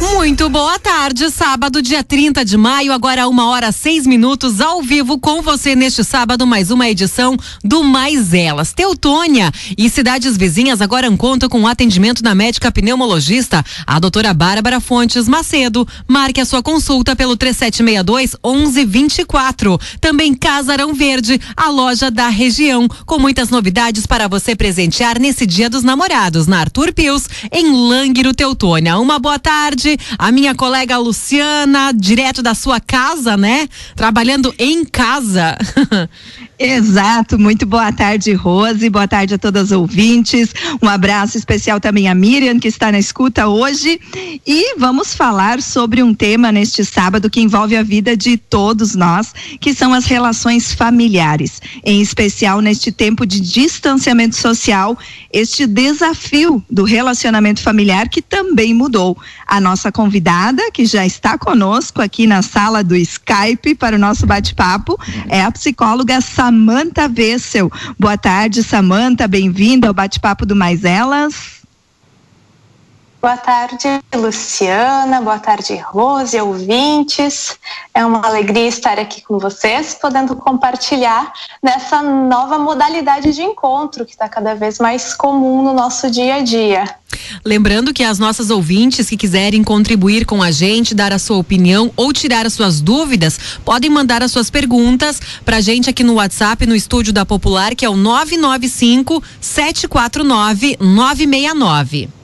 Muito boa tarde, sábado, dia 30 de maio, agora uma hora seis minutos, ao vivo com você neste sábado, mais uma edição do Mais Elas. Teutônia e cidades vizinhas agora contam com atendimento da médica pneumologista, a doutora Bárbara Fontes Macedo. Marque a sua consulta pelo 3762 1124. Também Casarão Verde, a loja da região, com muitas novidades para você presentear nesse Dia dos Namorados, na Arthur Pius, em Lânguiro, Teutônia. Uma boa tarde a minha colega Luciana, direto da sua casa, né? Trabalhando em casa. Exato, muito boa tarde, Rose, boa tarde a todas as ouvintes. Um abraço especial também a Miriam, que está na escuta hoje. E vamos falar sobre um tema neste sábado que envolve a vida de todos nós, que são as relações familiares. Em especial neste tempo de distanciamento social, este desafio do relacionamento familiar que também mudou. A nossa convidada, que já está conosco aqui na sala do Skype para o nosso bate-papo, é a psicóloga Samanta Vessel. Boa tarde, Samanta, bem-vinda ao bate-papo do Mais Elas. Boa tarde, Luciana. Boa tarde, Rose, ouvintes. É uma alegria estar aqui com vocês, podendo compartilhar nessa nova modalidade de encontro que está cada vez mais comum no nosso dia a dia. Lembrando que as nossas ouvintes que quiserem contribuir com a gente, dar a sua opinião ou tirar as suas dúvidas, podem mandar as suas perguntas para a gente aqui no WhatsApp, no estúdio da Popular, que é o 995 749 969.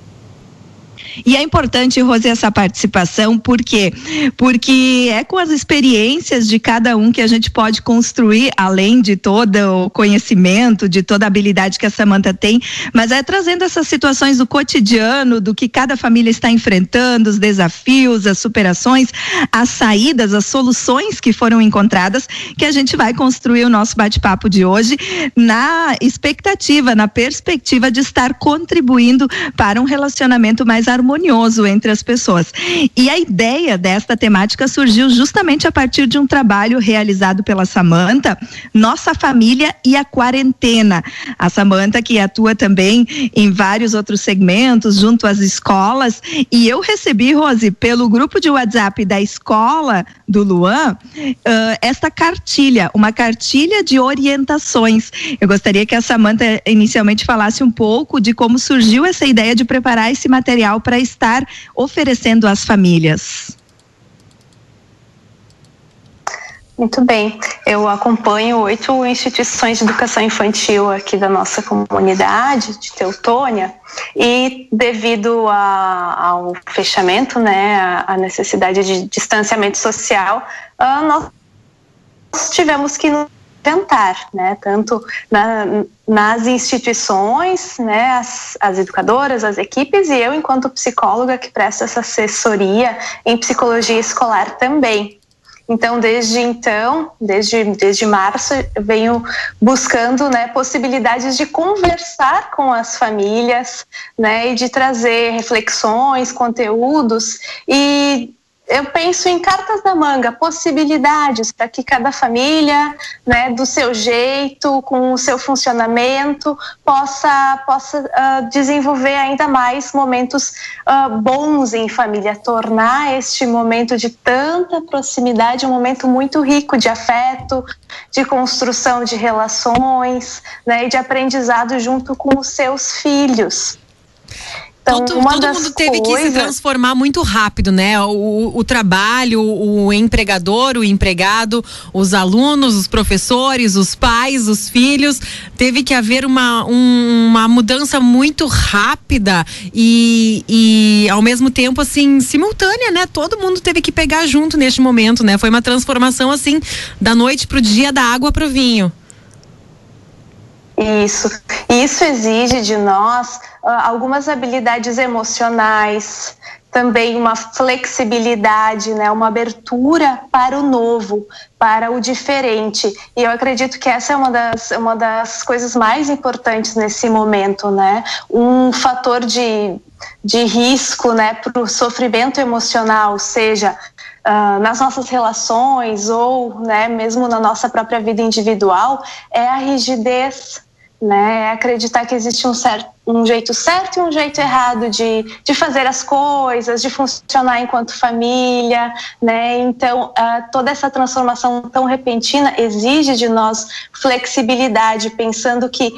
E é importante, Rose, essa participação, por quê? Porque é com as experiências de cada um que a gente pode construir, além de todo o conhecimento, de toda a habilidade que a Samanta tem, mas é trazendo essas situações do cotidiano, do que cada família está enfrentando, os desafios, as superações, as saídas, as soluções que foram encontradas, que a gente vai construir o nosso bate-papo de hoje na expectativa, na perspectiva de estar contribuindo para um relacionamento mais harmonioso entre as pessoas. E a ideia desta temática surgiu justamente a partir de um trabalho realizado pela Samanta, Nossa Família e a Quarentena. A Samanta que atua também em vários outros segmentos junto às escolas e eu recebi, Rose, pelo grupo de WhatsApp da escola do Luan, uh, esta cartilha, uma cartilha de orientações. Eu gostaria que a Samanta inicialmente falasse um pouco de como surgiu essa ideia de preparar esse material para estar oferecendo às famílias. Muito bem, eu acompanho oito instituições de educação infantil aqui da nossa comunidade de Teutônia e devido a, ao fechamento, né, a, necessidade de distanciamento social, uh, nós tivemos que tentar, né, tanto na, nas instituições, né, as, as, educadoras, as equipes e eu enquanto psicóloga que presto essa assessoria em psicologia escolar também. Então, desde então, desde, desde março, eu venho buscando né, possibilidades de conversar com as famílias né, e de trazer reflexões, conteúdos e eu penso em cartas da manga, possibilidades para que cada família, né, do seu jeito, com o seu funcionamento, possa, possa uh, desenvolver ainda mais momentos uh, bons em família, tornar este momento de tanta proximidade um momento muito rico de afeto, de construção de relações, né, e de aprendizado junto com os seus filhos. Então, todo, todo mundo teve coisas... que se transformar muito rápido, né? O, o, trabalho, o empregador, o empregado, os alunos, os professores, os pais, os filhos. Teve que haver uma, um, uma mudança muito rápida e, e, ao mesmo tempo, assim, simultânea, né? Todo mundo teve que pegar junto neste momento, né? Foi uma transformação, assim, da noite pro dia, da água pro vinho. Isso. Isso exige de nós algumas habilidades emocionais, também uma flexibilidade, né, uma abertura para o novo, para o diferente. E eu acredito que essa é uma das, uma das coisas mais importantes nesse momento, né? Um fator de, de risco, né, para o sofrimento emocional, seja uh, nas nossas relações ou, né, mesmo na nossa própria vida individual, é a rigidez né? É acreditar que existe um, certo, um jeito certo e um jeito errado de, de fazer as coisas, de funcionar enquanto família, né? Então, uh, toda essa transformação tão repentina exige de nós flexibilidade, pensando que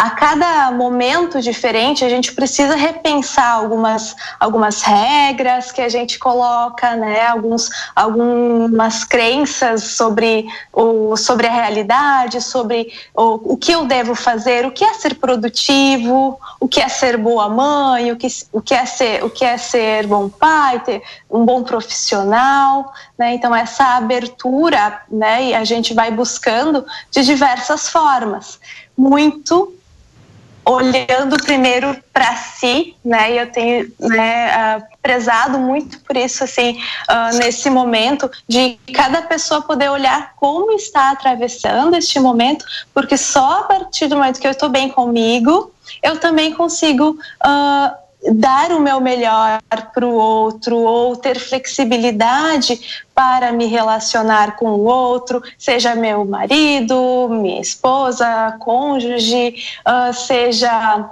a cada momento diferente, a gente precisa repensar algumas, algumas regras que a gente coloca, né? Alguns, algumas crenças sobre, o, sobre a realidade, sobre o, o que eu devo fazer, o que é ser produtivo, o que é ser boa mãe, o que, o que, é, ser, o que é ser bom pai, ter um bom profissional, né? Então, essa abertura, né? E a gente vai buscando de diversas formas. Muito olhando primeiro para si, né? E eu tenho né, uh, prezado muito por isso, assim, uh, nesse momento de cada pessoa poder olhar como está atravessando este momento, porque só a partir do momento que eu estou bem comigo, eu também consigo uh, dar o meu melhor para o outro ou ter flexibilidade para me relacionar com o outro, seja meu marido, minha esposa, cônjuge, uh, seja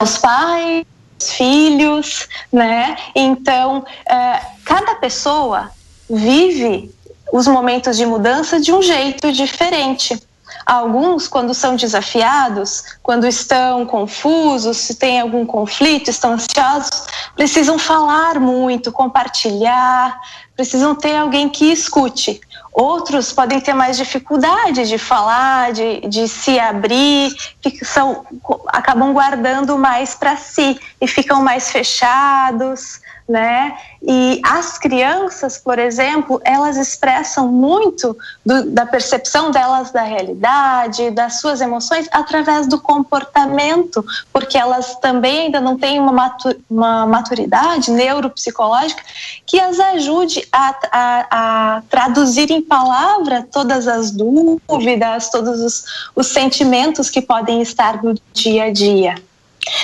meus pais, filhos, né? Então, uh, cada pessoa vive os momentos de mudança de um jeito diferente. Alguns, quando são desafiados, quando estão confusos, se tem algum conflito, estão ansiosos, precisam falar muito, compartilhar, precisam ter alguém que escute. Outros podem ter mais dificuldade de falar, de, de se abrir, que são, acabam guardando mais para si e ficam mais fechados né? E as crianças, por exemplo, elas expressam muito do, da percepção delas da realidade, das suas emoções, através do comportamento, porque elas também ainda não têm uma, matur, uma maturidade neuropsicológica que as ajude a, a, a, traduzir em palavra todas as dúvidas, todos os, os sentimentos que podem estar no dia a dia.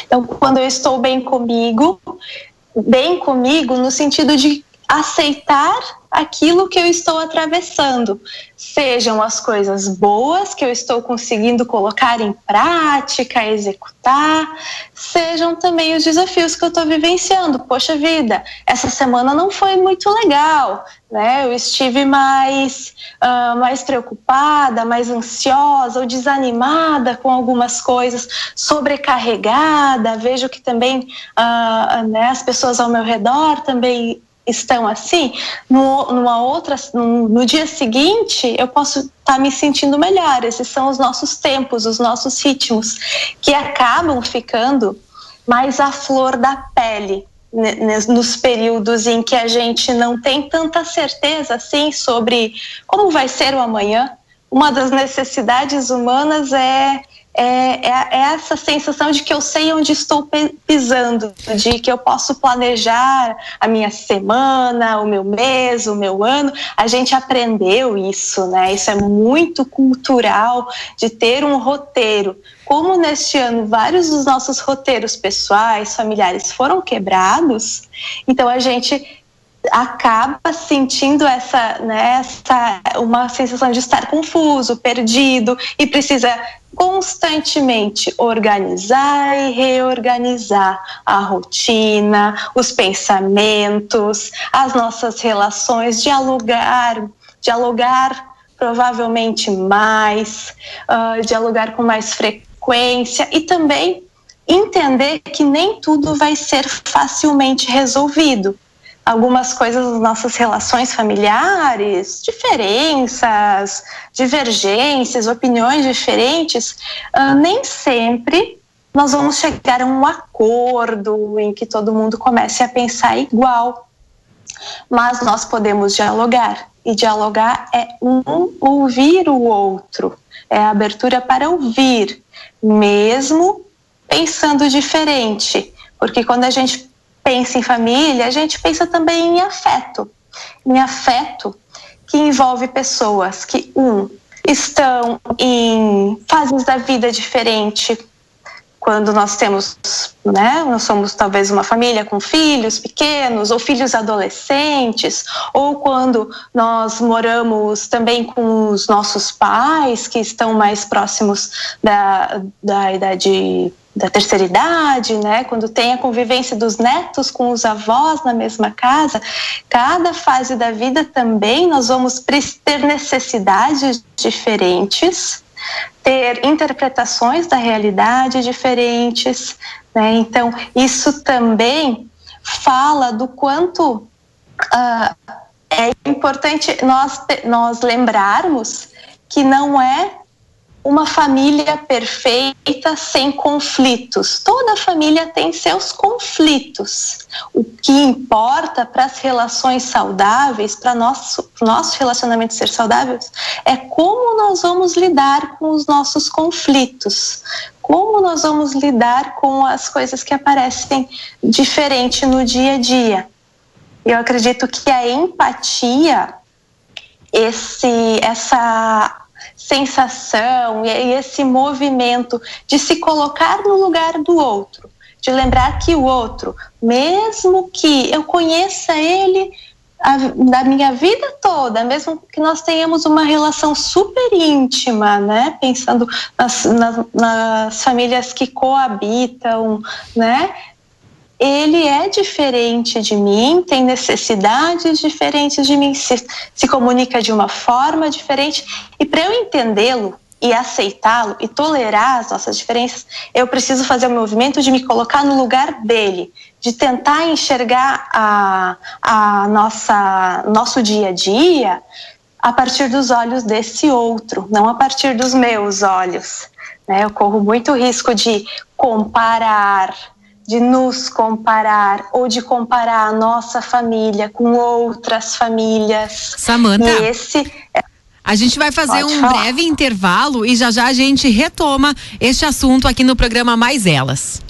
Então, quando eu estou bem comigo, bem comigo no sentido de aceitar aquilo que eu estou atravessando, sejam as coisas boas que eu estou conseguindo colocar em prática, executar, sejam também os desafios que eu estou vivenciando. Poxa vida, essa semana não foi muito legal, né? Eu estive mais, uh, mais preocupada, mais ansiosa ou desanimada com algumas coisas, sobrecarregada. Vejo que também uh, né, as pessoas ao meu redor também estão assim, no, numa outra, no, no dia seguinte eu posso estar tá me sentindo melhor. Esses são os nossos tempos, os nossos ritmos, que acabam ficando mais à flor da pele nos períodos em que a gente não tem tanta certeza assim sobre como vai ser o amanhã. Uma das necessidades humanas é é, é, é, essa sensação de que eu sei onde estou pisando, de que eu posso planejar a minha semana, o meu mês, o meu ano. A gente aprendeu isso, né? Isso é muito cultural de ter um roteiro. Como neste ano vários dos nossos roteiros pessoais, familiares foram quebrados, então a gente acaba sentindo essa, né, essa uma sensação de estar confuso, perdido e precisa constantemente organizar e reorganizar a rotina, os pensamentos, as nossas relações, dialogar, dialogar provavelmente mais, uh, dialogar com mais frequência e também entender que nem tudo vai ser facilmente resolvido algumas coisas das nossas relações familiares, diferenças, divergências, opiniões diferentes, uh, nem sempre nós vamos chegar a um acordo em que todo mundo comece a pensar igual. Mas nós podemos dialogar, e dialogar é um ouvir o outro, é a abertura para ouvir, mesmo pensando diferente. Porque quando a gente pensa em família, a gente pensa também em afeto. Em afeto que envolve pessoas que, um, estão em fases da vida diferente, quando nós temos, né, nós somos talvez uma família com filhos pequenos ou filhos adolescentes, ou quando nós moramos também com os nossos pais que estão mais próximos da, da idade da terceira idade, né, quando tem a convivência dos netos com os avós na mesma casa, cada fase da vida também nós vamos ter necessidades diferentes ter interpretações da realidade diferentes. Né? Então, isso também fala do quanto uh, é importante nós, nós lembrarmos que não é uma família perfeita sem conflitos. Toda família tem seus conflitos. O que importa para as relações saudáveis, para nosso nosso relacionamento ser saudável, é como nós vamos lidar com os nossos conflitos. Como nós vamos lidar com as coisas que aparecem diferente no dia a dia. Eu acredito que a empatia, esse, essa sensação e esse movimento de se colocar no lugar do outro, de lembrar que o outro, mesmo que eu conheça ele da minha vida toda, mesmo que nós tenhamos uma relação super íntima, né? Pensando nas, nas, nas famílias que coabitam, né? Ele é diferente de mim, tem necessidades diferentes de mim, se, se comunica de uma forma diferente. E para eu entendê-lo e aceitá-lo e tolerar as nossas diferenças, eu preciso fazer o movimento de me colocar no lugar dele, de tentar enxergar a, a nossa nosso dia a dia a partir dos olhos desse outro, não a partir dos meus olhos. Né? Eu corro muito risco de comparar, de nos comparar ou de comparar a nossa família com outras famílias. Samanta. E esse é a gente vai fazer Pode um falar. breve intervalo e já já a gente retoma este assunto aqui no programa Mais Elas.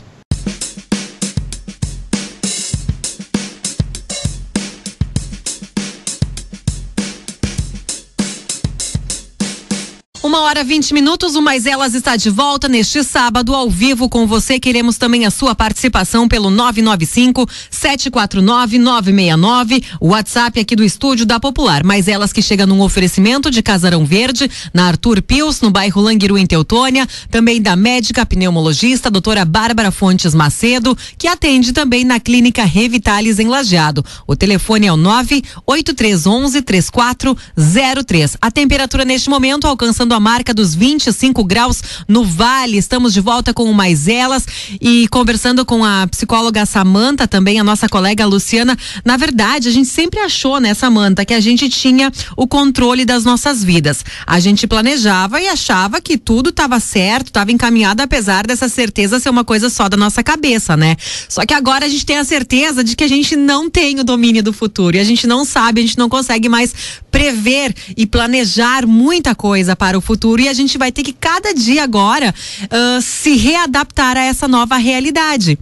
Uma hora vinte minutos, o Mais Elas está de volta neste sábado, ao vivo com você. Queremos também a sua participação pelo 995 749 969, o WhatsApp aqui do estúdio da Popular. Mais Elas que chega num oferecimento de Casarão Verde, na Arthur Pius, no bairro Languiru, em Teutônia, também da médica pneumologista, doutora Bárbara Fontes Macedo, que atende também na clínica Revitalis em Lajeado. O telefone é o 98311 3403. A temperatura neste momento a marca dos 25 graus no Vale. Estamos de volta com o Mais Elas e conversando com a psicóloga Samanta, também a nossa colega Luciana. Na verdade, a gente sempre achou, né, Samanta, que a gente tinha o controle das nossas vidas. A gente planejava e achava que tudo estava certo, estava encaminhado, apesar dessa certeza ser uma coisa só da nossa cabeça, né? Só que agora a gente tem a certeza de que a gente não tem o domínio do futuro e a gente não sabe, a gente não consegue mais prever e planejar muita coisa para o futuro e a gente vai ter que cada dia agora uh, se readaptar a essa nova realidade.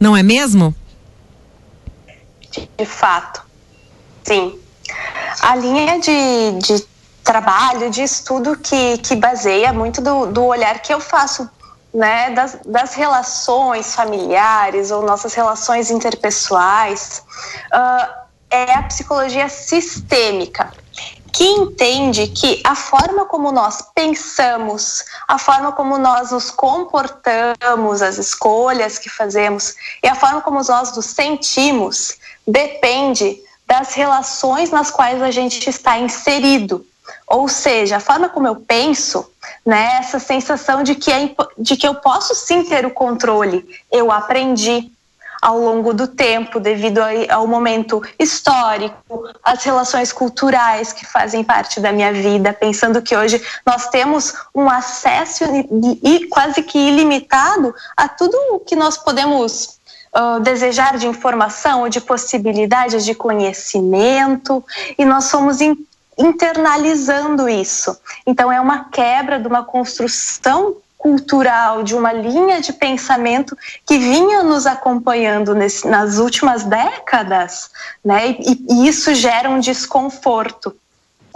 Não é mesmo? De fato, sim. A linha de, de trabalho, de estudo que, que baseia muito do, do olhar que eu faço né, das, das relações familiares ou nossas relações interpessoais, é a psicologia sistêmica que entende que a forma como nós pensamos, a forma como nós nos comportamos, as escolhas que fazemos e a forma como nós nos sentimos depende das relações nas quais a gente está inserido. Ou seja, a forma como eu penso, né, essa sensação de que, é, de que eu posso sim ter o controle, eu aprendi, ao longo do tempo, devido ao momento histórico, as relações culturais que fazem parte da minha vida, pensando que hoje nós temos um acesso quase que ilimitado a tudo o que nós podemos Uh, desejar de informação de possibilidades de conhecimento e nós somos in internalizando isso. Então é uma quebra de uma construção cultural, de uma linha de pensamento que vinha nos acompanhando nesse, nas últimas décadas, né? E, e, isso gera um desconforto.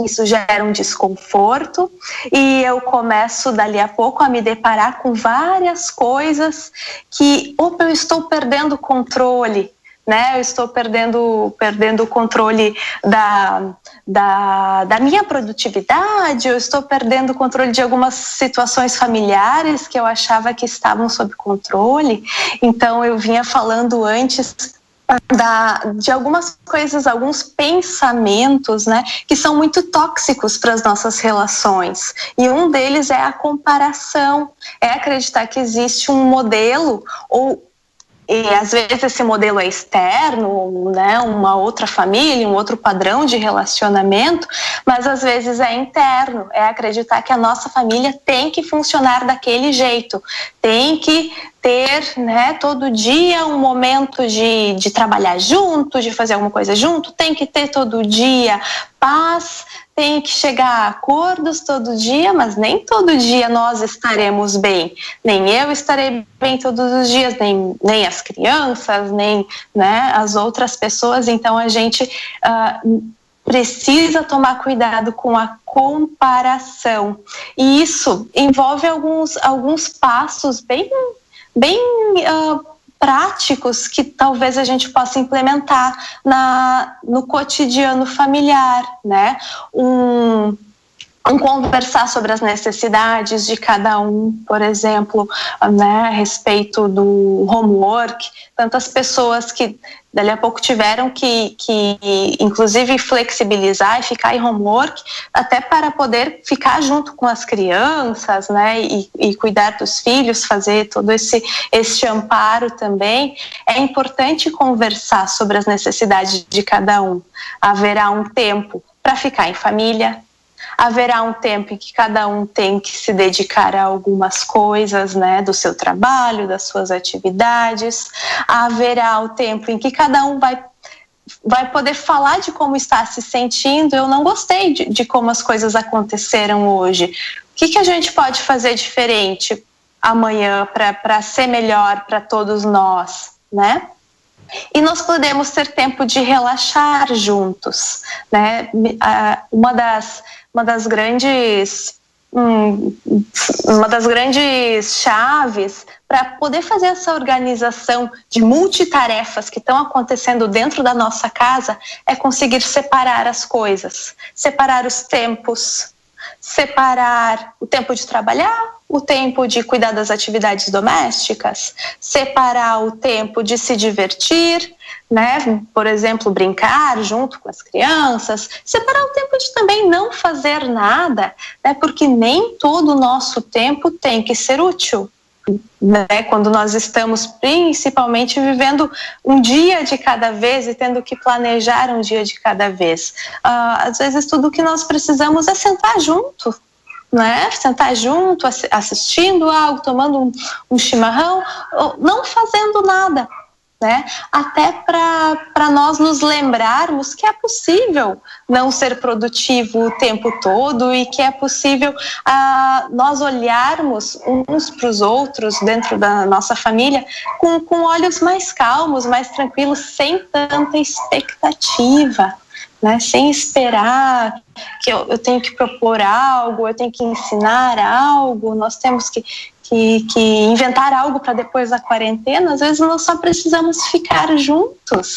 isso gera um desconforto e eu começo dali a pouco a me deparar com várias coisas que, opa, eu estou perdendo controle, né? Eu estou perdendo, perdendo o controle da, da, da minha produtividade, eu estou perdendo o controle de algumas situações familiares que eu achava que estavam sob controle. Então, eu vinha falando antes da, de algumas coisas, alguns pensamentos, né, que são muito tóxicos para as nossas relações. E um deles é a comparação, é acreditar que existe um modelo ou e às vezes esse modelo é externo, né, uma outra família, um outro padrão de relacionamento, mas às vezes é interno, é acreditar que a nossa família tem que funcionar daquele jeito, tem que ter, né, todo dia um momento de, de trabalhar junto, de fazer alguma coisa junto, tem que ter todo dia paz, tem que chegar a acordos todo dia, mas nem todo dia nós estaremos bem. Nem eu estarei bem todos os dias, nem, nem as crianças, nem né, as outras pessoas. Então a gente uh, precisa tomar cuidado com a comparação. E isso envolve alguns, alguns passos bem, bem uh, práticos que talvez a gente possa implementar na, no cotidiano familiar, né? Um, um conversar sobre as necessidades de cada um, por exemplo, né, a respeito do homework, tantas pessoas que dali a pouco tiveram que, que, inclusive, flexibilizar e ficar em homework, até para poder ficar junto com as crianças, né, e, e cuidar dos filhos, fazer todo esse, esse amparo também. É importante conversar sobre as necessidades de cada um. Haverá um tempo para ficar em família, haverá um tempo em que cada um tem que se dedicar a algumas coisas, né, do seu trabalho, das suas atividades. Haverá o tempo em que cada um vai vai poder falar de como está se sentindo. Eu não gostei de, de como as coisas aconteceram hoje. O que, que a gente pode fazer diferente amanhã para ser melhor para todos nós, né? E nós podemos ter tempo de relaxar juntos, né? Uma das uma das grandes hum, uma das grandes chaves para poder fazer essa organização de multitarefas que estão acontecendo dentro da nossa casa é conseguir separar as coisas, separar os tempos, separar o tempo de trabalhar, o tempo de cuidar das atividades domésticas, separar o tempo de se divertir, né? Por exemplo, brincar junto com as crianças, separar o tempo de também não fazer nada, né? Porque nem todo o nosso tempo tem que ser útil. Né, quando nós estamos principalmente vivendo um dia de cada vez e tendo que planejar um dia de cada vez. Uh, às vezes, tudo que nós precisamos é sentar junto, né? sentar junto, assistindo algo, tomando um, um chimarrão, não fazendo nada né? Até para nós nos lembrarmos que é possível não ser produtivo o tempo todo e que é possível ah, nós olharmos uns para os outros dentro da nossa família com, com olhos mais calmos, mais tranquilos, sem tanta expectativa. Né, sem esperar que eu, eu tenho que propor algo, eu tenho que ensinar algo, nós temos que, que, que inventar algo para depois da quarentena, às vezes nós só precisamos ficar juntos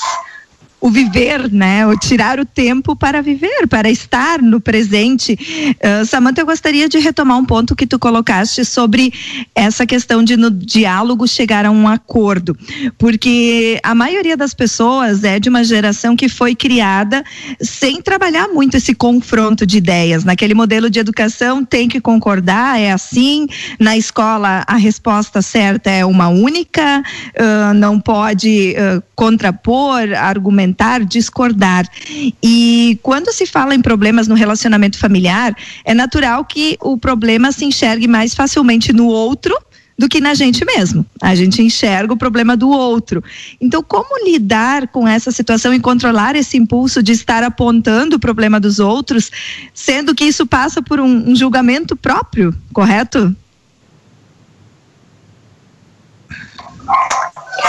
o viver, né? O tirar o tempo para viver, para estar no presente. Uh, Samantha, eu gostaria de retomar um ponto que tu colocaste sobre essa questão de no diálogo chegar a um acordo, porque a maioria das pessoas é de uma geração que foi criada sem trabalhar muito esse confronto de ideias. Naquele modelo de educação tem que concordar, é assim. Na escola a resposta certa é uma única, uh, não pode uh, contrapor, argumentar argumentar, discordar. E quando se fala em problemas no relacionamento familiar, é natural que o problema se enxergue mais facilmente no outro do que na gente mesmo. A gente enxerga o problema do outro. Então, como lidar com essa situação e controlar esse impulso de estar apontando o problema dos outros, sendo que isso passa por um, um julgamento próprio, correto?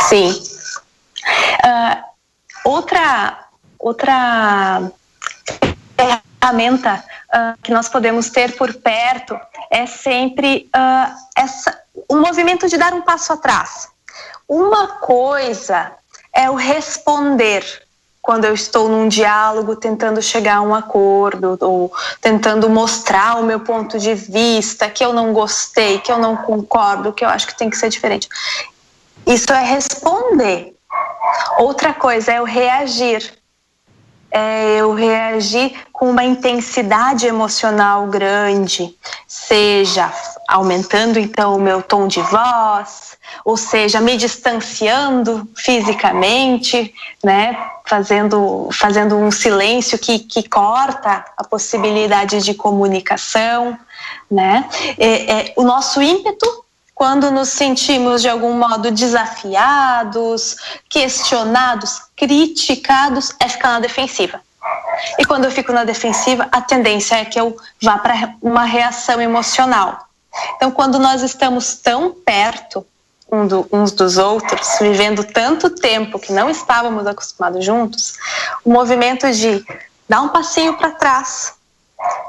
Sim. Uh, Outra, outra ferramenta uh, que nós podemos ter por perto é sempre uh, essa, um movimento de dar um passo atrás. Uma coisa é o responder quando eu estou num diálogo tentando chegar a um acordo ou tentando mostrar o meu ponto de vista, que eu não gostei, que eu não concordo, que eu acho que tem que ser diferente. Isso é responder. Outra coisa é o reagir. É eu reagir com uma intensidade emocional grande, seja aumentando então o meu tom de voz, ou seja, me distanciando fisicamente, né, fazendo, fazendo um silêncio que, que corta a possibilidade de comunicação, né, é, é, o nosso ímpeto quando nos sentimos de algum modo desafiados, questionados, criticados, é ficar na defensiva. E quando eu fico na defensiva, a tendência é que eu vá para uma reação emocional. Então, quando nós estamos tão perto uns dos outros, vivendo tanto tempo que não estávamos acostumados juntos, o movimento de dar um passinho para trás.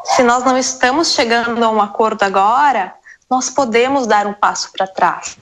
Se nós não estamos chegando a um acordo agora, nós podemos dar um passo para trás.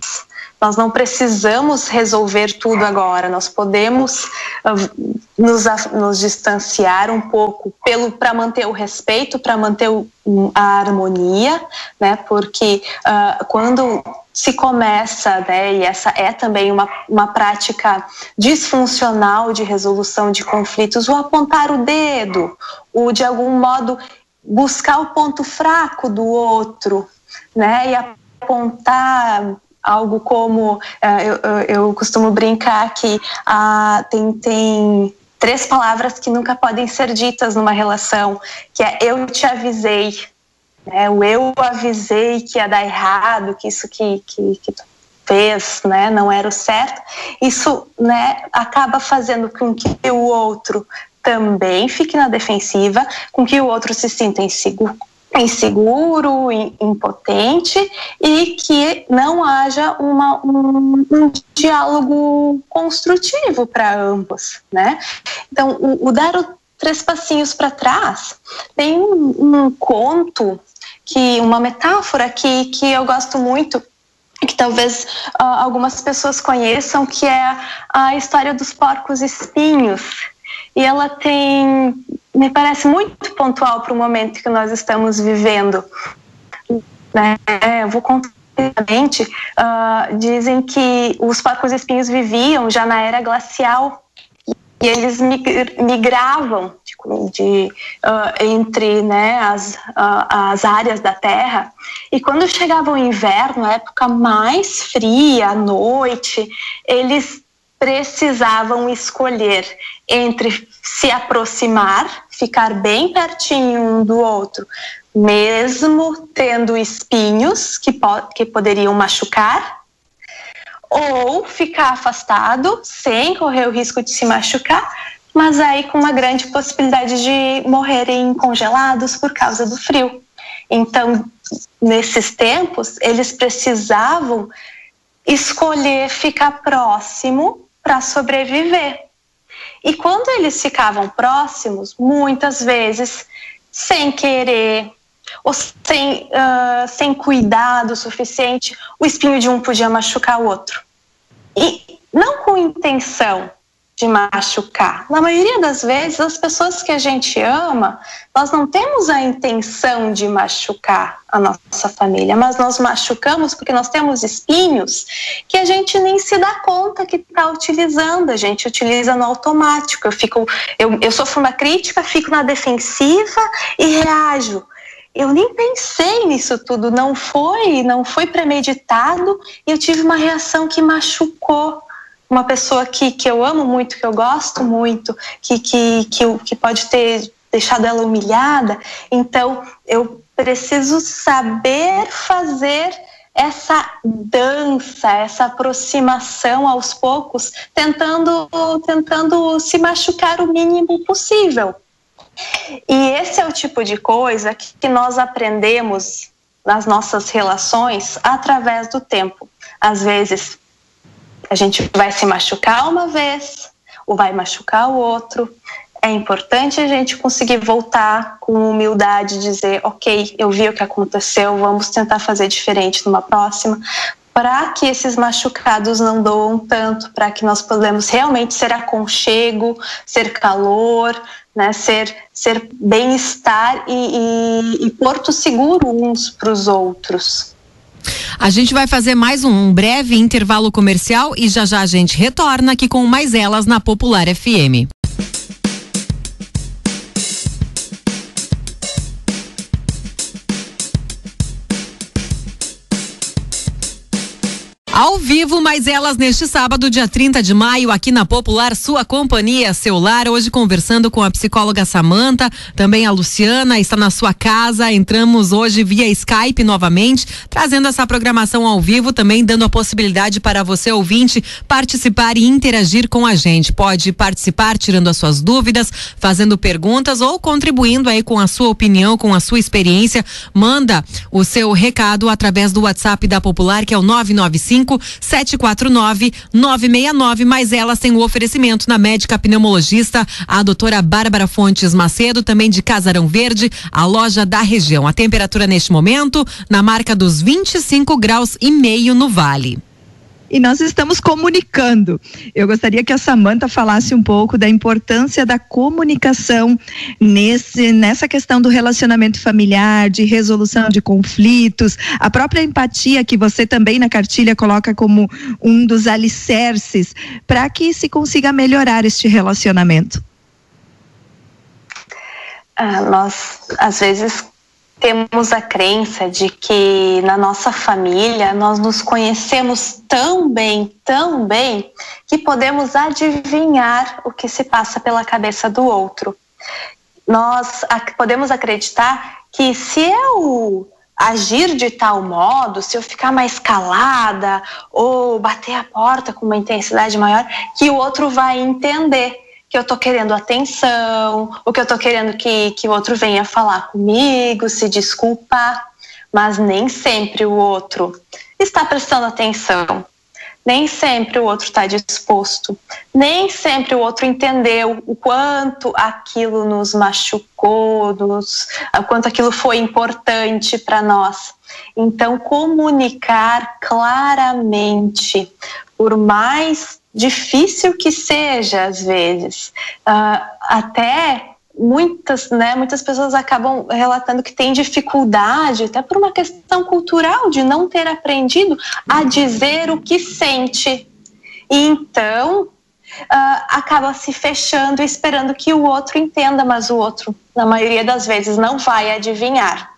Nós não precisamos resolver tudo agora, nós podemos uh, nos, nos, distanciar um pouco para manter o respeito, para manter o, a harmonia, né? porque uh, quando se começa, né, e essa é também uma, uma prática disfuncional de resolução de conflitos, o apontar o dedo, o de algum modo buscar o ponto fraco do outro, né? E apontar algo como é, eu, eu, costumo brincar que ah, tem, tem três palavras que nunca podem ser ditas numa relação, que é eu te avisei, né? O eu avisei que ia dar errado, que isso que, que, que fez, né, não era o certo. Isso, né, acaba fazendo com que o outro também fique na defensiva, com que o outro se sinta inseguro, inseguro, impotente e que não haja uma, um, um diálogo construtivo para ambos, né? Então, o, o dar o três passinhos para trás tem um, um, conto que uma metáfora que, que eu gosto muito que talvez uh, algumas pessoas conheçam que é a história dos porcos espinhos e ela tem, me parece muito pontual para o momento que nós estamos vivendo. Né? Eu vou contar uh, dizem que os porcos espinhos viviam já na era glacial e eles migravam de, de uh, entre né, as, uh, as áreas da Terra. E quando chegava o inverno, a época mais fria, à noite, eles precisavam escolher entre se aproximar, ficar bem pertinho um do outro, mesmo tendo espinhos que, po que poderiam machucar, ou ficar afastado sem correr o risco de se machucar, mas aí com uma grande possibilidade de morrerem congelados por causa do frio. Então, nesses tempos, eles precisavam escolher ficar próximo para sobreviver. E quando eles ficavam próximos, muitas vezes, sem querer, ou sem, uh, sem cuidado suficiente, o espinho de um podia machucar o outro. E não com intenção, de machucar. Na maioria das vezes, as pessoas que a gente ama, nós não temos a intenção de machucar a nossa família, mas nós machucamos porque nós temos espinhos que a gente nem se dá conta que está utilizando, a gente utiliza no automático. Eu, fico, eu, eu sofro uma crítica, fico na defensiva e reajo eu nem pensei nisso tudo, não foi, não foi premeditado e eu tive uma reação que machucou uma pessoa que, que eu amo muito, que eu gosto muito, que, que, que, que pode ter deixado ela humilhada. Então, eu preciso saber fazer essa dança, essa aproximação aos poucos, tentando, tentando se machucar o mínimo possível. E esse é o tipo de coisa que nós aprendemos nas nossas relações através do tempo. Às vezes a gente vai se machucar uma vez, ou vai machucar o outro. é importante a gente conseguir voltar com humildade, dizer, ok, eu vi o que aconteceu, vamos tentar fazer diferente numa próxima, para que esses machucados não doam tanto, para que nós podemos realmente ser aconchego, ser calor, né, ser, ser bem-estar e, e, e porto seguro uns para os outros. A gente vai fazer mais um, breve intervalo comercial e já já a gente retorna aqui com mais elas na Popular FM. Ao vivo, mais elas neste sábado, dia 30 de maio, aqui na Popular, sua companhia celular. Hoje conversando com a psicóloga Samanta, também a Luciana, está na sua casa. Entramos hoje via Skype novamente, trazendo essa programação ao vivo, também dando a possibilidade para você, ouvinte, participar e interagir com a gente. Pode participar tirando as suas dúvidas, fazendo perguntas ou contribuindo aí com a sua opinião, com a sua experiência. Manda o seu recado através do WhatsApp da Popular, que é o 995 cinco sete quatro nove nove meia nove, mas elas têm o oferecimento na médica pneumologista, a doutora Bárbara Fontes Macedo, também de Casarão Verde, a loja da região. A temperatura neste momento na marca dos 25 graus e meio no Vale e nós estamos comunicando. Eu gostaria que a Samanta falasse um pouco da importância da comunicação nesse nessa questão do relacionamento familiar, de resolução de conflitos, a própria empatia que você também na cartilha coloca como um dos alicerces para que se consiga melhorar este relacionamento. Ah, nós às vezes temos a crença de que na nossa família nós nos conhecemos tão bem, tão bem, que podemos adivinhar o que se passa pela cabeça do outro. Nós podemos acreditar que se eu agir de tal modo, se eu ficar mais calada ou bater a porta com uma intensidade maior, que o outro vai entender que eu tô querendo atenção, ou que eu tô querendo que, que o outro venha falar comigo, se desculpar, mas nem sempre o outro está prestando atenção. Nem sempre o outro está disposto, nem sempre o outro entendeu o quanto aquilo nos machucou, nos, o quanto aquilo foi importante para nós. Então, comunicar claramente, por mais difícil que seja às vezes, uh, até muitas, né, muitas pessoas acabam relatando que têm dificuldade, até por uma questão cultural de não ter aprendido a dizer o que sente. E então uh, acaba se fechando esperando que o outro entenda, mas o outro, na maioria das vezes, não vai adivinhar.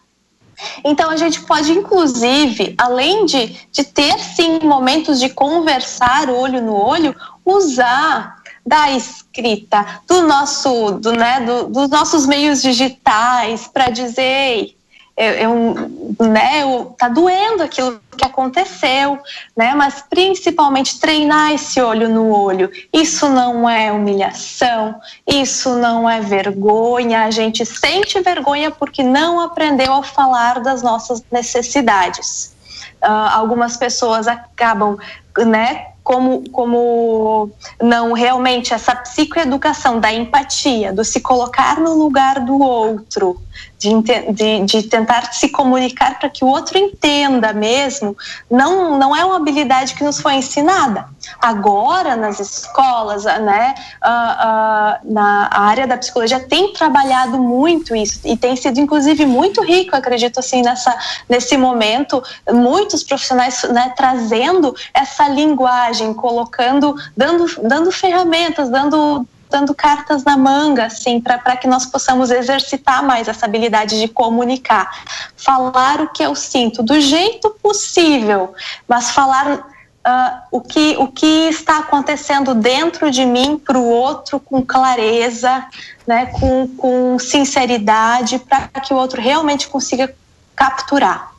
Então, a gente pode, inclusive, além de, de ter sim momentos de conversar olho no olho, usar da escrita, do nosso, do, né, do, dos nossos meios digitais para dizer eu, eu, né, eu, tá doendo aquilo que aconteceu, né? Mas principalmente treinar esse olho no olho. Isso não é humilhação, isso não é vergonha. A gente sente vergonha porque não aprendeu a falar das nossas necessidades. Uh, algumas pessoas acabam, né, como, como não realmente essa psicoeducação da empatia, do se colocar no lugar do outro, de, de, de tentar se comunicar para que o outro entenda mesmo, não, não é uma habilidade que nos foi ensinada. Agora, nas escolas, né, uh, uh, na área da psicologia, tem trabalhado muito isso e tem sido, inclusive, muito rico, acredito assim, nessa, nesse momento, muitos profissionais né, trazendo essa linguagem, colocando, dando, dando ferramentas, dando dando cartas na manga, assim, para que nós possamos exercitar mais essa habilidade de comunicar. Falar o que eu sinto do jeito possível, mas falar uh, o, que, o que está acontecendo dentro de mim para o outro com clareza, né, com, com sinceridade, para que o outro realmente consiga capturar.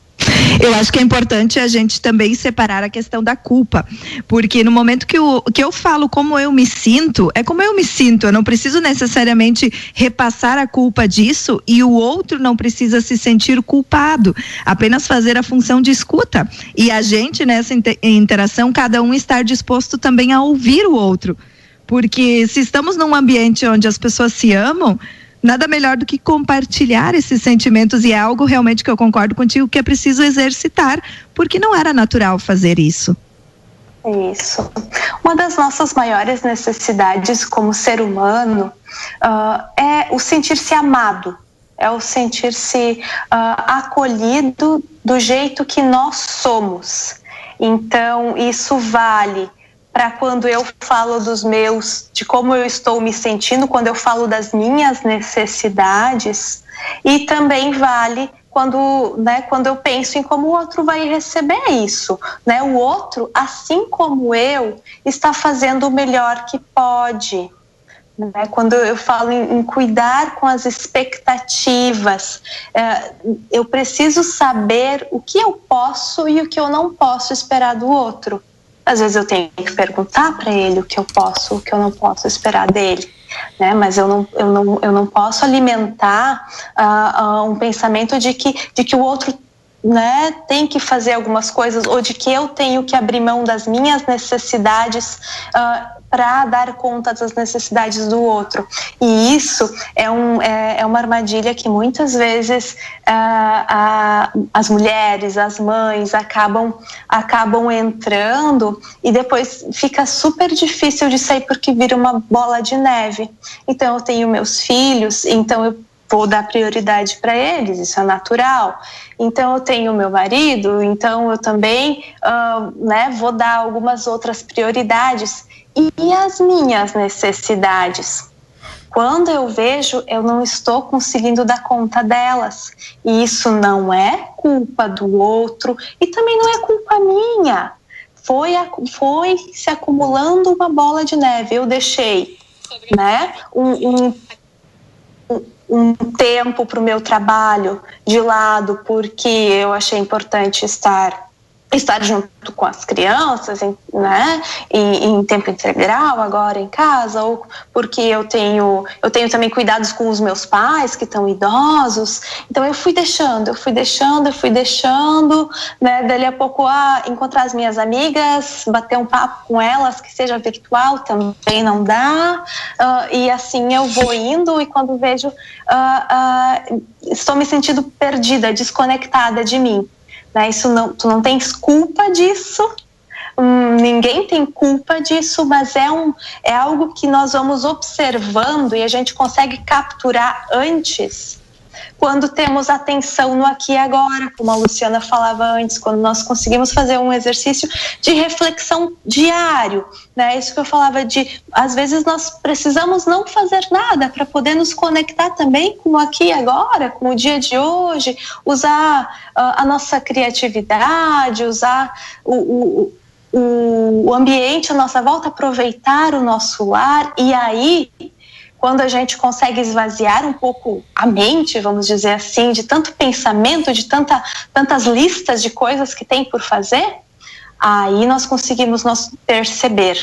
Eu acho que é importante a gente também separar a questão da culpa, porque no momento que eu, que eu falo como eu me sinto, é como eu me sinto. Eu não preciso necessariamente repassar a culpa disso e o outro não precisa se sentir culpado, apenas fazer a função de escuta. E a gente, nessa interação, cada um estar disposto também a ouvir o outro Porque se estamos num ambiente onde as pessoas se amam, nada melhor do que compartilhar esses sentimentos e é algo realmente que eu concordo contigo que é preciso exercitar, porque não era natural fazer isso. Isso. Uma das nossas maiores necessidades como ser humano uh, é o sentir-se amado, é o sentir-se uh, acolhido do jeito que nós somos. Então, isso vale para quando eu falo dos meus, de como eu estou me sentindo, quando eu falo das minhas necessidades, e também vale quando, né, quando eu penso em como o outro vai receber isso, né? O outro, assim como eu, está fazendo o melhor que pode. Né? Quando eu falo em, em cuidar com as expectativas, é, eu preciso saber o que eu posso e o que eu não posso esperar do outro. Às vezes eu tenho que perguntar para ele o que eu posso, o que eu não posso esperar dele né? Mas eu não, eu não, eu não posso alimentar uh, uh, um pensamento de que, de que o outro né, tem que fazer algumas coisas ou de que eu tenho que abrir mão das minhas necessidades uh, para dar conta das necessidades do outro. E isso é, um, é, é uma armadilha que muitas vezes uh, as mulheres, as mães acabam, acabam entrando e depois fica super difícil de sair porque vira uma bola de neve. Então eu tenho meus filhos, então eu vou dar prioridade para eles, isso é natural. Então eu tenho meu marido, então eu também uh, né, vou dar algumas outras prioridades e as minhas necessidades. Quando eu vejo, eu não estou conseguindo dar conta delas. E isso não é culpa do outro e também não é culpa minha. Foi, foi se acumulando uma bola de neve. Eu deixei né, um, um um tempo para o meu trabalho de lado porque eu achei importante estar estar junto com as crianças, né, em, em, tempo integral agora em casa, ou porque eu tenho eu tenho também cuidados com os meus pais que estão idosos, então eu fui deixando, eu fui deixando, eu fui deixando, né, dali a pouco ah, encontrar as minhas amigas, bater um papo com elas que seja virtual também não dá, uh, e assim eu vou indo e quando vejo uh, uh, estou me sentindo perdida, desconectada de mim. Né? Isso não, tu não tens culpa disso, hum, ninguém tem culpa disso, mas é, um, é algo que nós vamos observando e a gente consegue capturar antes quando temos atenção no aqui e agora, como a Luciana falava antes, quando nós conseguimos fazer um exercício de reflexão diário, né? Isso que eu falava de, às vezes nós precisamos não fazer nada para poder nos conectar também com o aqui e agora, com o dia de hoje, usar uh, a nossa criatividade, usar o, o, o ambiente à nossa volta, aproveitar o nosso lar e aí quando a gente consegue esvaziar um pouco a mente, vamos dizer assim, de tanto pensamento, de tanta, tantas listas de coisas que tem por fazer, aí nós conseguimos nos perceber.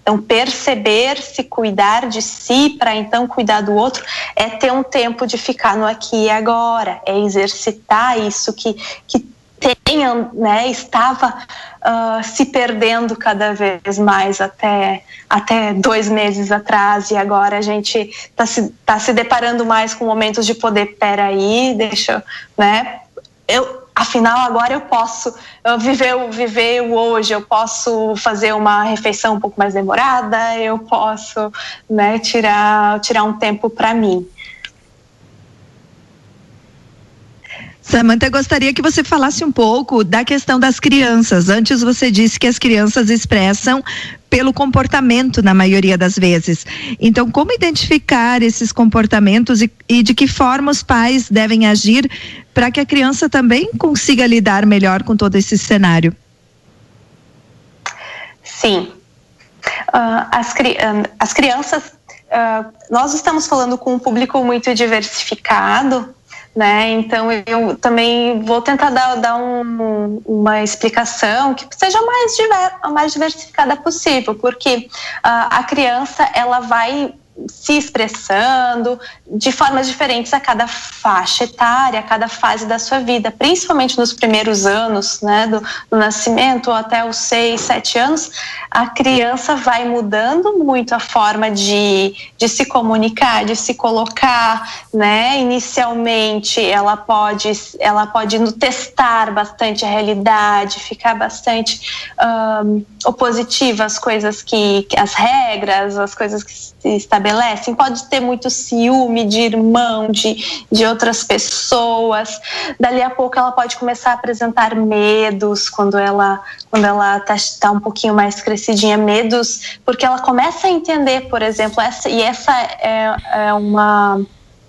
Então, perceber, se cuidar de si para então cuidar do outro, é ter um tempo de ficar no aqui e agora, é exercitar isso que, que tenha, né, estava uh, se perdendo cada vez mais até, até dois meses atrás e agora a gente está se, tá se deparando mais com momentos de poder, peraí, deixa, né, eu, afinal agora eu posso viver, viver o hoje, eu posso fazer uma refeição um pouco mais demorada, eu posso, né, tirar, tirar um tempo para mim. Samanta, gostaria que você falasse um pouco da questão das crianças. Antes você disse que as crianças expressam pelo comportamento na maioria das vezes. Então, como identificar esses comportamentos e, e de que forma os pais devem agir para que a criança também consiga lidar melhor com todo esse cenário? Sim. Uh, as, cri uh, as crianças, uh, nós estamos falando com um público muito diversificado, né? Então eu também vou tentar dar, dar um, uma explicação que seja mais, diver, mais diversificada possível, porque uh, a criança ela vai se expressando de formas diferentes a cada faixa etária, a cada fase da sua vida, principalmente nos primeiros anos, né, do, do nascimento até os seis, sete anos, a criança vai mudando muito a forma de, de se comunicar, de se colocar, né, inicialmente ela pode, ela pode testar bastante a realidade, ficar bastante um, opositiva às coisas que, as regras, as coisas que se estabelecem, pode ter muito ciúme de irmão, de, de outras pessoas. Dali a pouco ela pode começar a apresentar medos quando ela quando ela está tá um pouquinho mais crescidinha, medos, porque ela começa a entender, por exemplo, essa, e essa é, é uma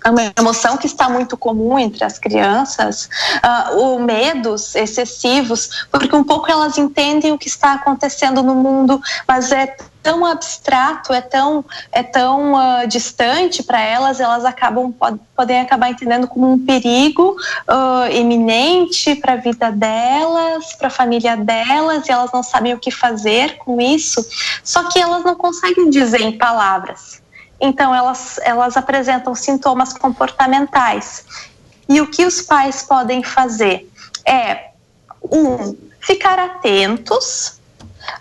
é uma emoção que está muito comum entre as crianças, uh, o medos excessivos, porque um pouco elas entendem o que está acontecendo no mundo, mas é tão abstrato, é tão, é tão uh, distante para elas, elas acabam podem acabar entendendo como um perigo uh, iminente para a vida delas, para a família delas, e elas não sabem o que fazer com isso. Só que elas não conseguem dizer em palavras. Então, elas, elas apresentam sintomas comportamentais. E o que os pais podem fazer é, um, ficar atentos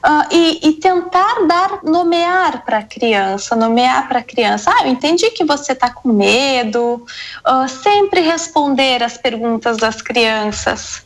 Uh, e, e, tentar dar nomear para a criança, nomear para a criança. Ah, eu entendi que você está com medo. Uh, sempre responder as perguntas das crianças.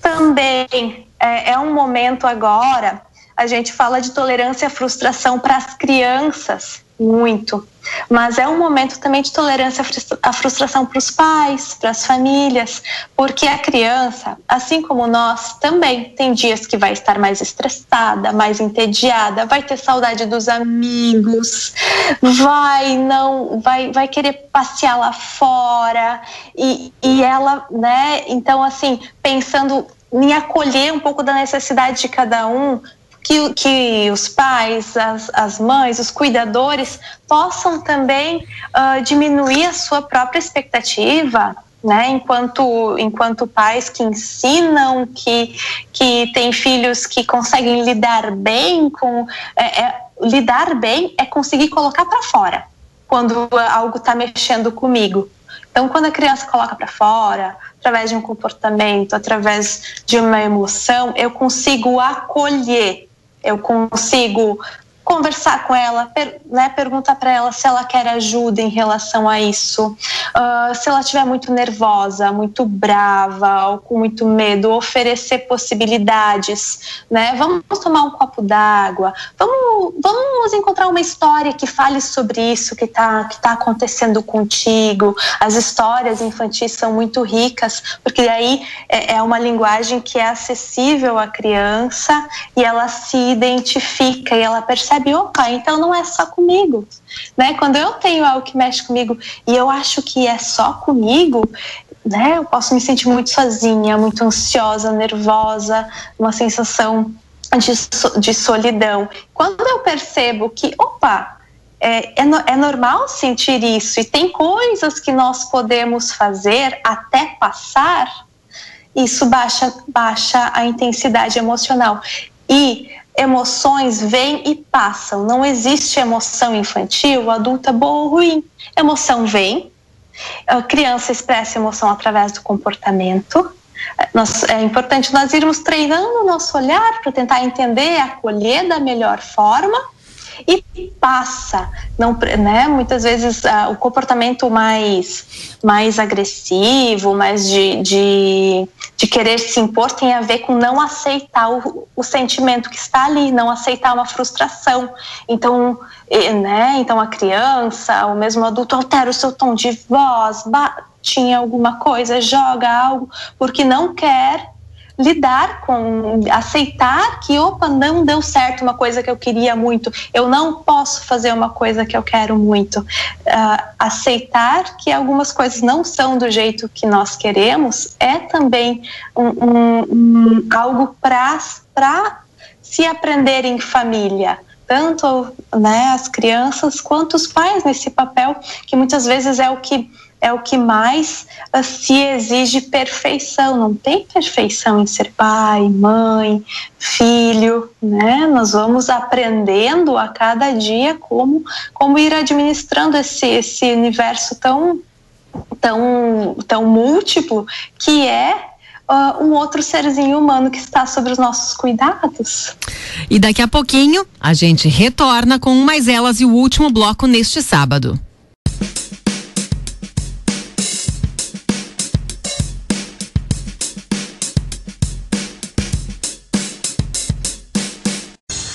Também é, é um momento agora. A gente fala de tolerância à frustração para as crianças muito. Mas é um momento também de tolerância à frustração para os pais, para as famílias, porque a criança, assim como nós, também tem dias que vai estar mais estressada, mais entediada, vai ter saudade dos amigos, vai não, vai, vai querer passear lá fora e, e ela, né? Então assim, pensando em acolher um pouco da necessidade de cada um, que, que os pais, as, as mães, os cuidadores possam também uh, diminuir a sua própria expectativa né, enquanto, enquanto pais que ensinam, que, que têm filhos que conseguem lidar bem com. É, é, lidar bem é conseguir colocar para fora quando algo está mexendo comigo. Então, quando a criança coloca para fora, através de um comportamento, através de uma emoção, eu consigo acolher eu consigo conversar com ela, per, né, perguntar para ela se ela quer ajuda em relação a isso, uh, se ela estiver muito nervosa, muito brava ou com muito medo, oferecer possibilidades, né? Vamos tomar um copo d'água, vamos, vamos encontrar uma história que fale sobre isso que está que tá acontecendo contigo. As histórias infantis são muito ricas, porque aí é, é uma linguagem que é acessível à criança e ela se identifica e ela percebe percebe, opa, então não é só comigo, né? Quando eu tenho algo que mexe comigo e eu acho que é só comigo, né? Eu posso me sentir muito sozinha, muito ansiosa, nervosa, uma sensação de, de solidão. Quando eu percebo que, opa, é, é, é, normal sentir isso e tem coisas que nós podemos fazer até passar, isso baixa, baixa a intensidade emocional. E emoções vêm e passam. Não existe emoção infantil, adulta boa ou ruim. Emoção vem, a criança expressa emoção através do comportamento. é importante nós irmos treinando o nosso olhar para tentar entender, acolher da melhor forma e passa. Não, né, muitas vezes uh, o comportamento mais, mais agressivo, mais de, de, de, querer se impor tem a ver com não aceitar o, o sentimento que está ali, não aceitar uma frustração. Então, né, então a criança, o mesmo adulto altera o seu tom de voz, tinha alguma coisa, joga algo, porque não quer lidar com, aceitar que, opa, não deu certo uma coisa que eu queria muito, eu não posso fazer uma coisa que eu quero muito. Uh, aceitar que algumas coisas não são do jeito que nós queremos é também um, um, um, algo para se aprender em família tanto né, as crianças quanto os pais nesse papel que muitas vezes é o que é o que mais uh, se exige perfeição. Não tem perfeição em ser pai, mãe, filho, né? Nós vamos aprendendo a cada dia como, como ir administrando esse, esse universo tão, tão, tão múltiplo que é uh, um outro serzinho humano que está sobre os nossos cuidados. E daqui a pouquinho a gente retorna com mais elas e o último bloco neste sábado.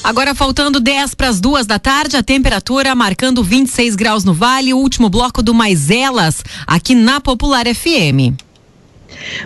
Agora faltando 10 para as duas da tarde, a temperatura marcando 26 graus no Vale, o último bloco do Mais Elas, aqui na Popular FM.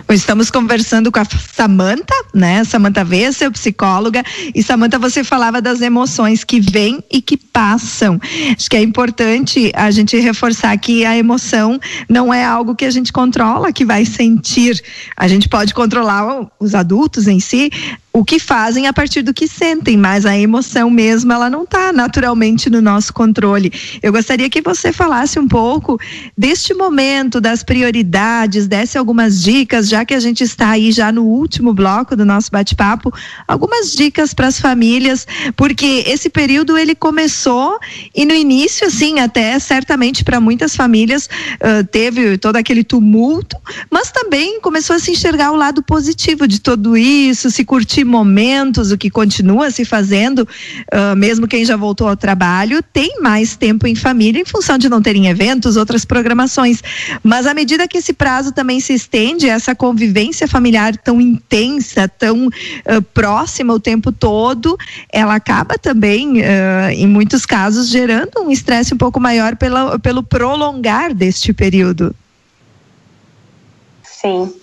Estamos conversando com a Samanta, né? Samanta Vessa, psicóloga. E Samanta, você falava das emoções que vêm e que passam. Acho que é importante a gente reforçar que a emoção não é algo que a gente controla, que vai sentir. A gente pode controlar os adultos em si, o que fazem a partir do que sentem, mas a emoção mesmo ela não está naturalmente no nosso controle. Eu gostaria que você falasse um pouco deste momento, das prioridades, desse algumas dicas, já que a gente está aí já no último bloco do nosso bate-papo, algumas dicas para as famílias, porque esse período ele começou e no início, assim, até certamente para muitas famílias uh, teve todo aquele tumulto, mas também começou a se enxergar o lado positivo de tudo isso, se curtir momentos, o que continua se fazendo, uh, mesmo quem já voltou ao trabalho, tem mais tempo em família em função de não terem eventos, outras programações. Mas à medida que esse prazo também se estende, essa convivência familiar tão intensa, tão uh, próxima o tempo todo, ela acaba também, uh, em muitos casos, gerando um estresse um pouco maior pela, pelo prolongar deste período. Sim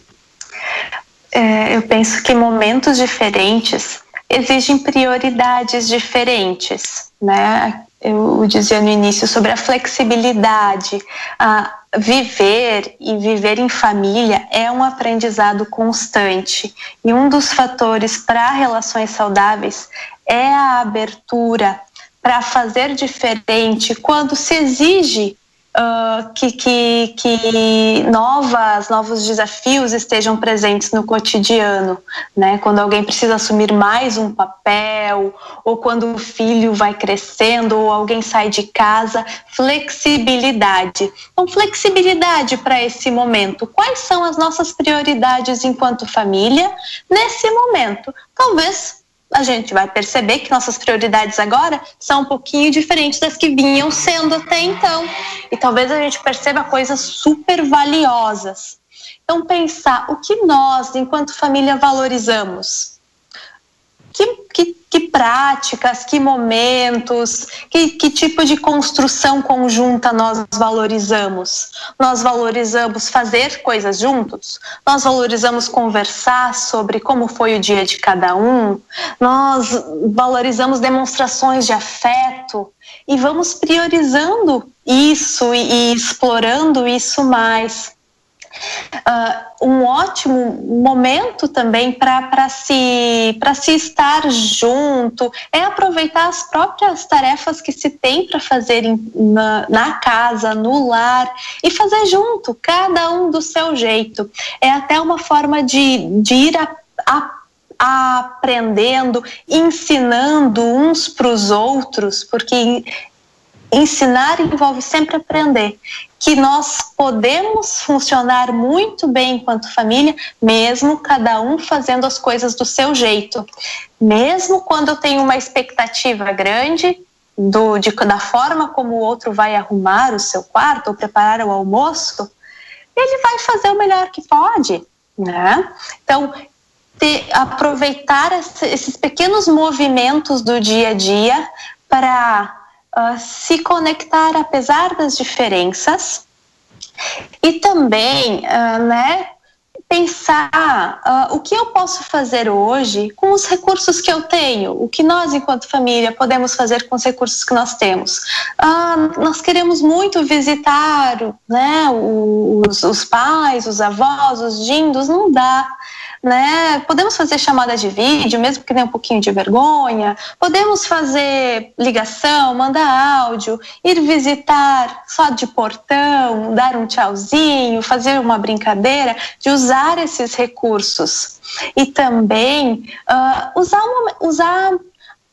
é, eu penso que momentos diferentes exigem prioridades diferentes, né? Eu dizia no início sobre a flexibilidade, a viver e viver em família é um aprendizado constante e um dos fatores para relações saudáveis é a abertura para fazer diferente quando se exige uh, que, que, que novas, novos desafios estejam presentes no cotidiano, né? Quando alguém precisa assumir mais um papel, ou quando o filho vai crescendo, ou alguém sai de casa, flexibilidade. Então, flexibilidade para esse momento. Quais são as nossas prioridades enquanto família nesse momento? Talvez a gente vai perceber que nossas prioridades agora são um pouquinho diferentes das que vinham sendo até então. E talvez a gente perceba coisas super valiosas. Então, pensar o que nós, enquanto família, valorizamos. Que, que que práticas, que momentos, que, que tipo de construção conjunta nós valorizamos? Nós valorizamos fazer coisas juntos? Nós valorizamos conversar sobre como foi o dia de cada um? Nós valorizamos demonstrações de afeto? E vamos priorizando isso e, e explorando isso mais. Uh, um ótimo momento também para se, se estar junto é aproveitar as próprias tarefas que se tem para fazer em, na, na, casa, no lar e fazer junto, cada um do seu jeito. É até uma forma de, de ir a, a aprendendo, ensinando uns para os outros, porque ensinar envolve sempre aprender que nós podemos funcionar muito bem enquanto família, mesmo cada um fazendo as coisas do seu jeito. Mesmo quando eu tenho uma expectativa grande do, de, da forma como o outro vai arrumar o seu quarto ou preparar o almoço, ele vai fazer o melhor que pode. Né? Então, ter, aproveitar esses pequenos movimentos do dia a dia para uh, se conectar apesar das diferenças e também, uh, né, pensar uh, o que eu posso fazer hoje com os recursos que eu tenho, o que nós, enquanto família, podemos fazer com os recursos que nós temos. Uh, nós queremos muito visitar né, os, os, pais, os avós, os dindos, não dá. Né? Podemos fazer chamada de vídeo, mesmo que tenha um pouquinho de vergonha. Podemos fazer ligação, mandar áudio, ir visitar só de portão, dar um tchauzinho, fazer uma brincadeira, de usar esses recursos. E também uh, usar, usar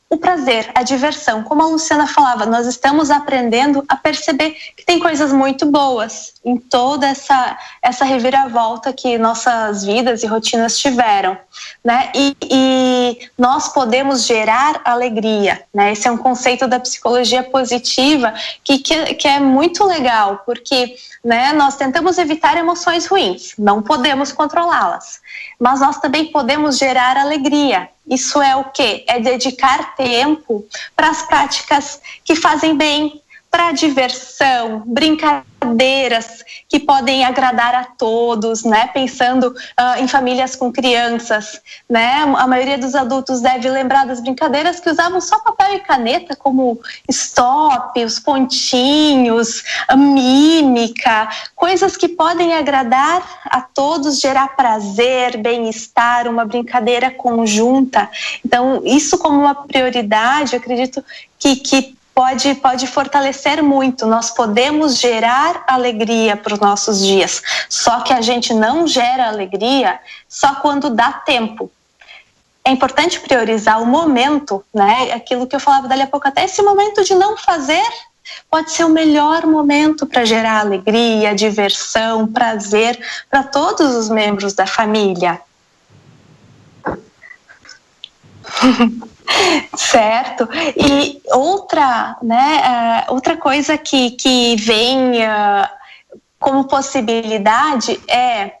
o prazer, a diversão. Como a Luciana falava, nós estamos aprendendo a perceber que tem coisas muito boas em toda essa, essa reviravolta que nossas vidas e rotinas tiveram. Né? E, e nós podemos gerar alegria. Né? Esse é um conceito da psicologia positiva que, que, que é muito legal, porque né, nós tentamos evitar emoções ruins, não podemos controlá-las mas nós também podemos gerar alegria. Isso é o que? É dedicar tempo para as práticas que fazem bem, para diversão, brincadeiras que podem agradar a todos, né? Pensando uh, em famílias com crianças, né? A maioria dos adultos deve lembrar das brincadeiras que usavam só papel e caneta, como stop, os pontinhos, mímica, coisas que podem agradar a todos, gerar prazer, bem-estar, uma brincadeira conjunta. Então, isso como uma prioridade, acredito que, que pode, pode fortalecer muito. Nós podemos gerar alegria para os nossos dias, só que a gente não gera alegria só quando dá tempo. É importante priorizar o momento, né? Aquilo que eu falava dali a pouco, até esse momento de não fazer pode ser o melhor momento para gerar alegria, diversão, prazer para todos os membros da família. Certo. E outra, né, uh, outra coisa que, que vem uh, como possibilidade é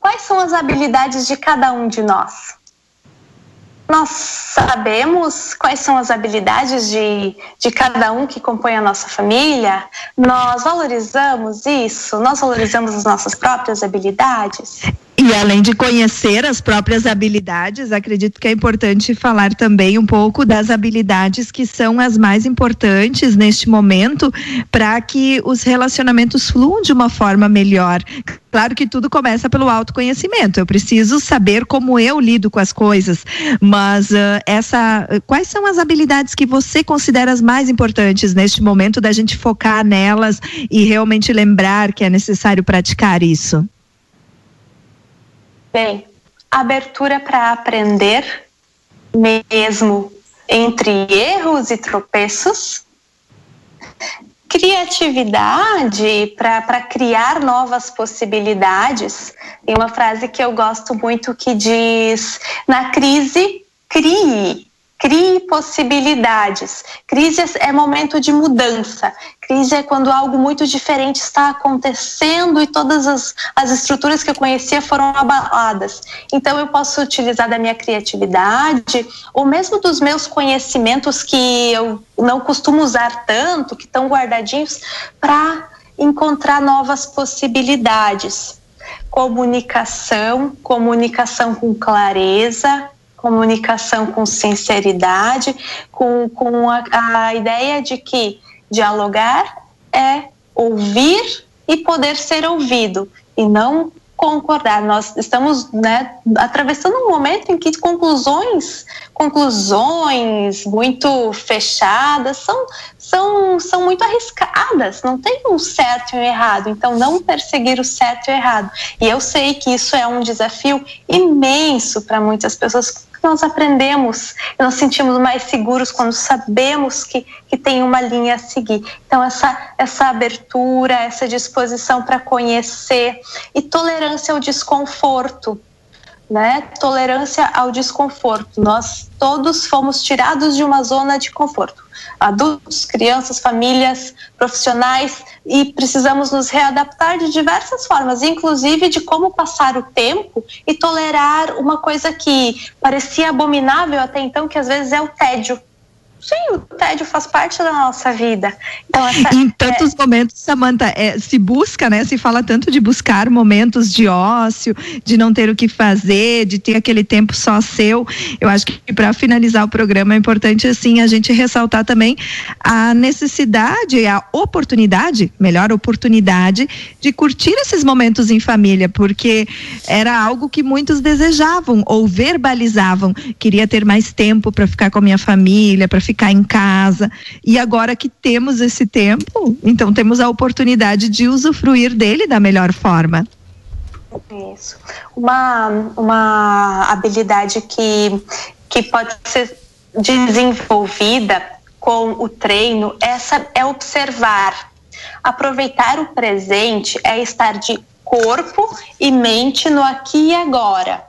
quais são as habilidades de cada um de nós? Nós sabemos quais são as habilidades de, de cada um que compõe a nossa família? Nós valorizamos isso? Nós valorizamos as nossas próprias habilidades? E além de conhecer as próprias habilidades, acredito que é importante falar também um pouco das habilidades que são as mais importantes neste momento para que os relacionamentos fluam de uma forma melhor. Claro que tudo começa pelo autoconhecimento. Eu preciso saber como eu lido com as coisas, mas uh, essa, quais são as habilidades que você considera as mais importantes neste momento da gente focar nelas e realmente lembrar que é necessário praticar isso? Bem, abertura para aprender, mesmo entre erros e tropeços. Criatividade para criar novas possibilidades. Tem uma frase que eu gosto muito que diz: na crise, crie. Crie possibilidades. Crise é momento de mudança. Crise é quando algo muito diferente está acontecendo e todas as, as estruturas que eu conhecia foram abaladas. Então, eu posso utilizar da minha criatividade, ou mesmo dos meus conhecimentos que eu não costumo usar tanto, que estão guardadinhos, para encontrar novas possibilidades. Comunicação, comunicação com clareza, comunicação com sinceridade, com, com a, a ideia de que dialogar é ouvir e poder ser ouvido, e não concordar. Nós estamos né, atravessando um momento em que conclusões, conclusões muito fechadas são, são, são muito arriscadas. Não tem um certo e um errado. Então, não perseguir o certo e o errado. E eu sei que isso é um desafio imenso para muitas pessoas nós aprendemos nos sentimos mais seguros quando sabemos que, que tem uma linha a seguir. Então, essa, essa abertura, essa disposição para conhecer e tolerância ao desconforto. Né? Tolerância ao desconforto. Nós todos fomos tirados de uma zona de conforto adultos, crianças, famílias, profissionais e precisamos nos readaptar de diversas formas, inclusive de como passar o tempo e tolerar uma coisa que parecia abominável até então, que às vezes é o tédio. Sim, o tédio faz parte da nossa vida. Então, essa, em tantos é... momentos, Samanta, é, se busca, né? Se fala tanto de buscar momentos de ócio, de não ter o que fazer, de ter aquele tempo só seu. Eu acho que para finalizar o programa é importante assim a gente ressaltar também a necessidade, a oportunidade, melhor oportunidade de curtir esses momentos em família, porque era algo que muitos desejavam ou verbalizavam. Queria ter mais tempo para ficar com a minha família, para ficar ficar em casa. E agora que temos esse tempo, então temos a oportunidade de usufruir dele da melhor forma. Isso. Uma, uma habilidade que, que pode ser desenvolvida com o treino essa é observar. Aproveitar o presente é estar de corpo e mente no aqui e agora.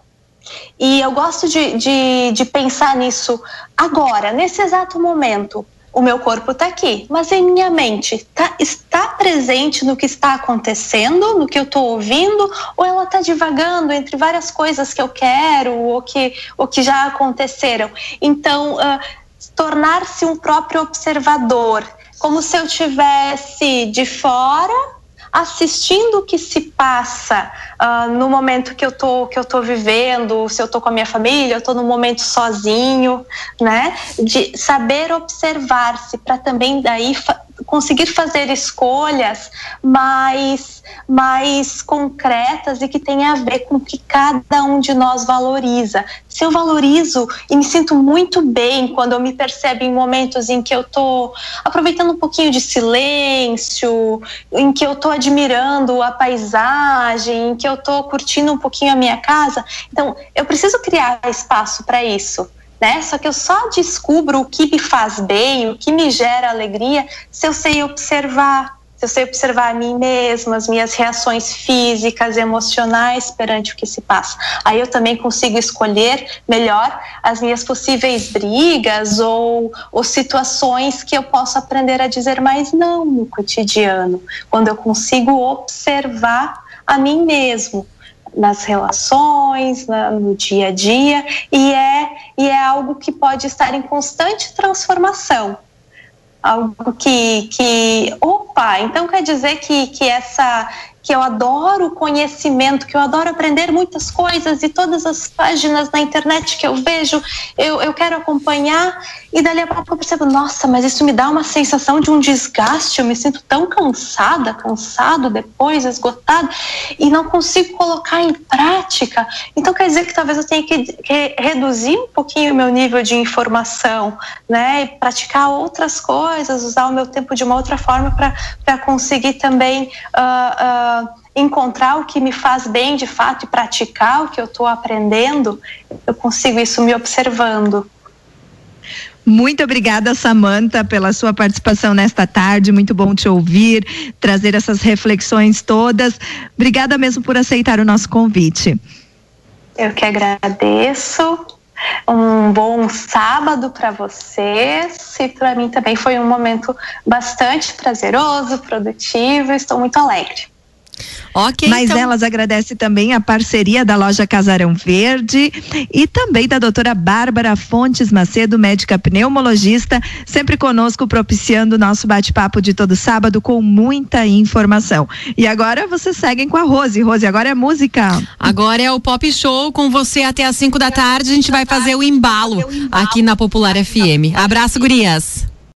E eu gosto de, de, de pensar nisso agora, nesse exato momento. O meu corpo está aqui, mas em minha mente tá, está presente no que está acontecendo, no que eu estou ouvindo, ou ela está divagando entre várias coisas que eu quero ou que, ou que já aconteceram. Então, uh, tornar-se um próprio observador, como se eu tivesse de fora assistindo o que se passa uh, no momento que eu tô que eu tô vivendo, se eu tô com a minha família, eu tô num momento sozinho, né? De saber observar-se para também daí conseguir fazer escolhas mais mais concretas e que tenha a ver com o que cada um de nós valoriza. Se eu valorizo e me sinto muito bem quando eu me percebo em momentos em que eu estou aproveitando um pouquinho de silêncio, em que eu estou admirando a paisagem, em que eu estou curtindo um pouquinho a minha casa, então eu preciso criar espaço para isso. Né? Só que eu só descubro o que me faz bem, o que me gera alegria, se eu sei observar, se eu sei observar a mim mesma, as minhas reações físicas, emocionais perante o que se passa. Aí eu também consigo escolher melhor as minhas possíveis brigas ou, ou situações que eu posso aprender a dizer mais não no cotidiano, quando eu consigo observar a mim mesmo nas relações, no dia a dia, e é, e é algo que pode estar em constante transformação. Algo que, que opa, então quer dizer que, que essa que eu adoro conhecimento, que eu adoro aprender muitas coisas e todas as páginas na internet que eu vejo, eu, eu quero acompanhar e dali a pouco eu percebo, nossa, mas isso me dá uma sensação de um desgaste, eu me sinto tão cansada, cansado depois, esgotado, e não consigo colocar em prática. Então quer dizer que talvez eu tenha que, que reduzir um pouquinho o meu nível de informação, né, e praticar outras coisas, usar o meu tempo de uma outra forma para conseguir também uh, uh, encontrar o que me faz bem de fato e praticar o que eu estou aprendendo, eu consigo isso me observando. Muito obrigada, Samanta, pela sua participação nesta tarde. Muito bom te ouvir, trazer essas reflexões todas. Obrigada mesmo por aceitar o nosso convite. Eu que agradeço. Um bom sábado para vocês e para mim também foi um momento bastante prazeroso, produtivo. Estou muito alegre. Ok. Mas então... elas agradecem também a parceria da loja Casarão Verde e também da doutora Bárbara Fontes Macedo, médica pneumologista, sempre conosco propiciando o nosso bate-papo de todo sábado com muita informação. E agora vocês seguem com a Rose. Rose, agora é música. Agora é o Pop Show com você até às 5 da tarde. A gente vai fazer o embalo aqui na Popular FM. Abraço, gurias.